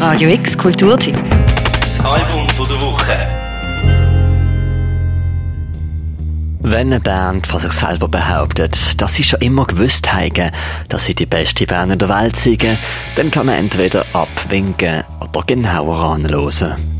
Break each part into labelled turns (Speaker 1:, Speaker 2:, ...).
Speaker 1: Radio X Kulturtipp.
Speaker 2: Das Album von der Woche.
Speaker 3: Wenn eine Band von sich selber behauptet, dass sie schon immer gewusst haben, dass sie die beste Band in der Welt sind, dann kann man entweder abwinken oder genauer anhören.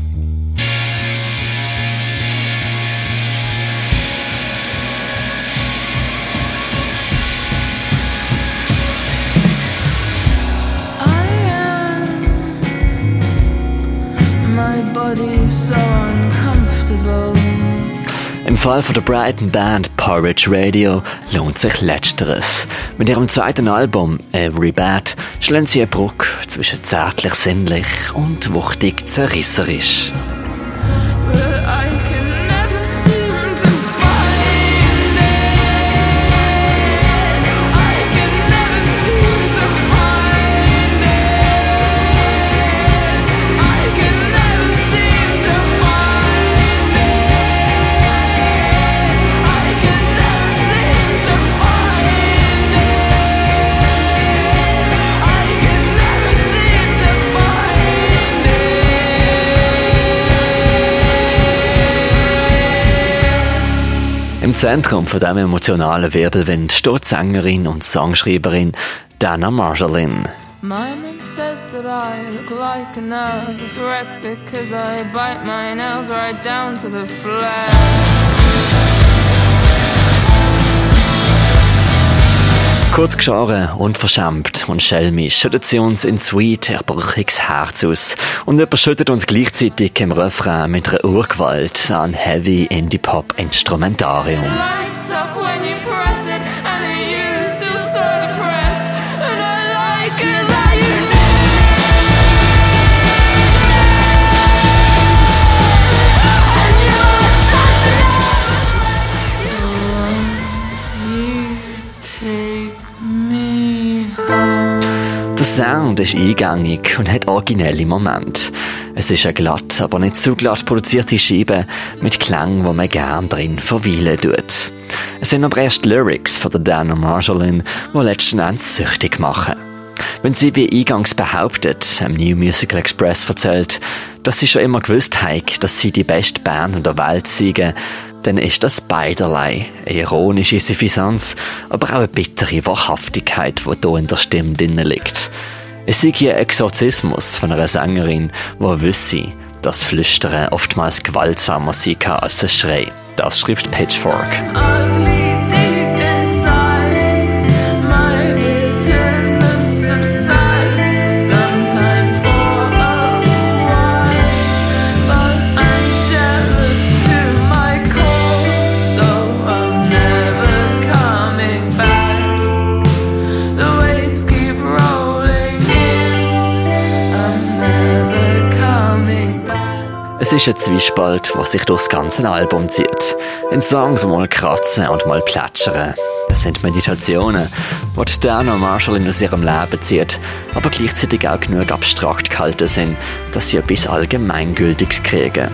Speaker 3: Im Fall von der Brighton Band Porridge Radio lohnt sich Letzteres. Mit ihrem zweiten Album Every Bad schlagen sie eine Brücke zwischen zärtlich sinnlich und wuchtig zerrisserisch. Im Zentrum von diesem emotionalen Wirbelwind steht Sängerin und Songschreiberin Dana Marjolin. My mom says that I look like a nervous wreck because I bite my nails right down to the flesh. Kurz geschoren, unverschämt und schelmisch schüttet sie uns in sweet, erbruchiges Herz aus und überschüttet uns gleichzeitig im Refrain mit einer Urgewalt an Heavy Indie-Pop-Instrumentarium. Der Sound ist eingängig und hat originelle Momente. Es ist eine glatt, aber nicht zu glatt produzierte Scheibe mit Klang, wo man gern drin verweilen tut. Es sind aber erst Lyrics von der Dana Marjolin, die letzten Endes süchtig machen. Wenn sie wie eingangs behauptet, am New Musical Express erzählt, dass sie schon immer gewusst hat, dass sie die beste Band in der Welt siegen, dann ist das beiderlei. Eine ironische Suffisanz, aber auch eine bittere Wahrhaftigkeit, die hier in der Stimme drin liegt. Es ist ein Exorzismus von einer Sängerin, die wüsste, dass Flüstern oftmals gewaltsamer sein kann als ein Schrei. Das schreibt Pitchfork. Es ist ein Zwiespalt, der sich durch das ganze Album zieht. In Songs mal kratzen und mal plätschern. Das sind Meditationen, die Dana Marshall aus ihrem Leben zieht, aber gleichzeitig auch genug abstrakt gehalten sind, dass sie etwas Allgemeingültiges kriegen.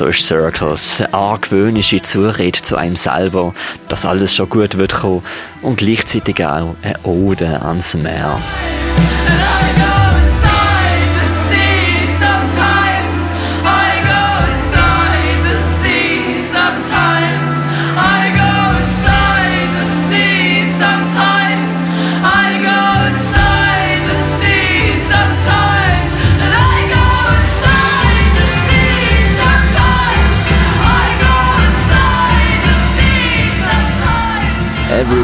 Speaker 3: Social Circles, eine argwöhnische Zurede zu einem selber, dass alles schon gut wird kommen und gleichzeitig auch eine Ode ans Meer.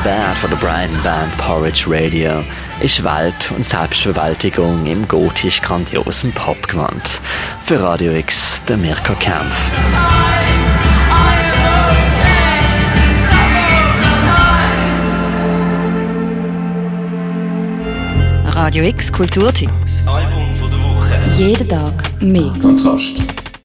Speaker 3: Bad von der Brian Band Porridge Radio ist Welt- und Selbstbewältigung im gotisch grandiosen Pop gewandt. Für Radio X der Mirko Kempf.
Speaker 1: Radio X Kulturtipps.
Speaker 2: Album von der Woche.
Speaker 1: Jeden Tag mehr.
Speaker 4: Kontrast.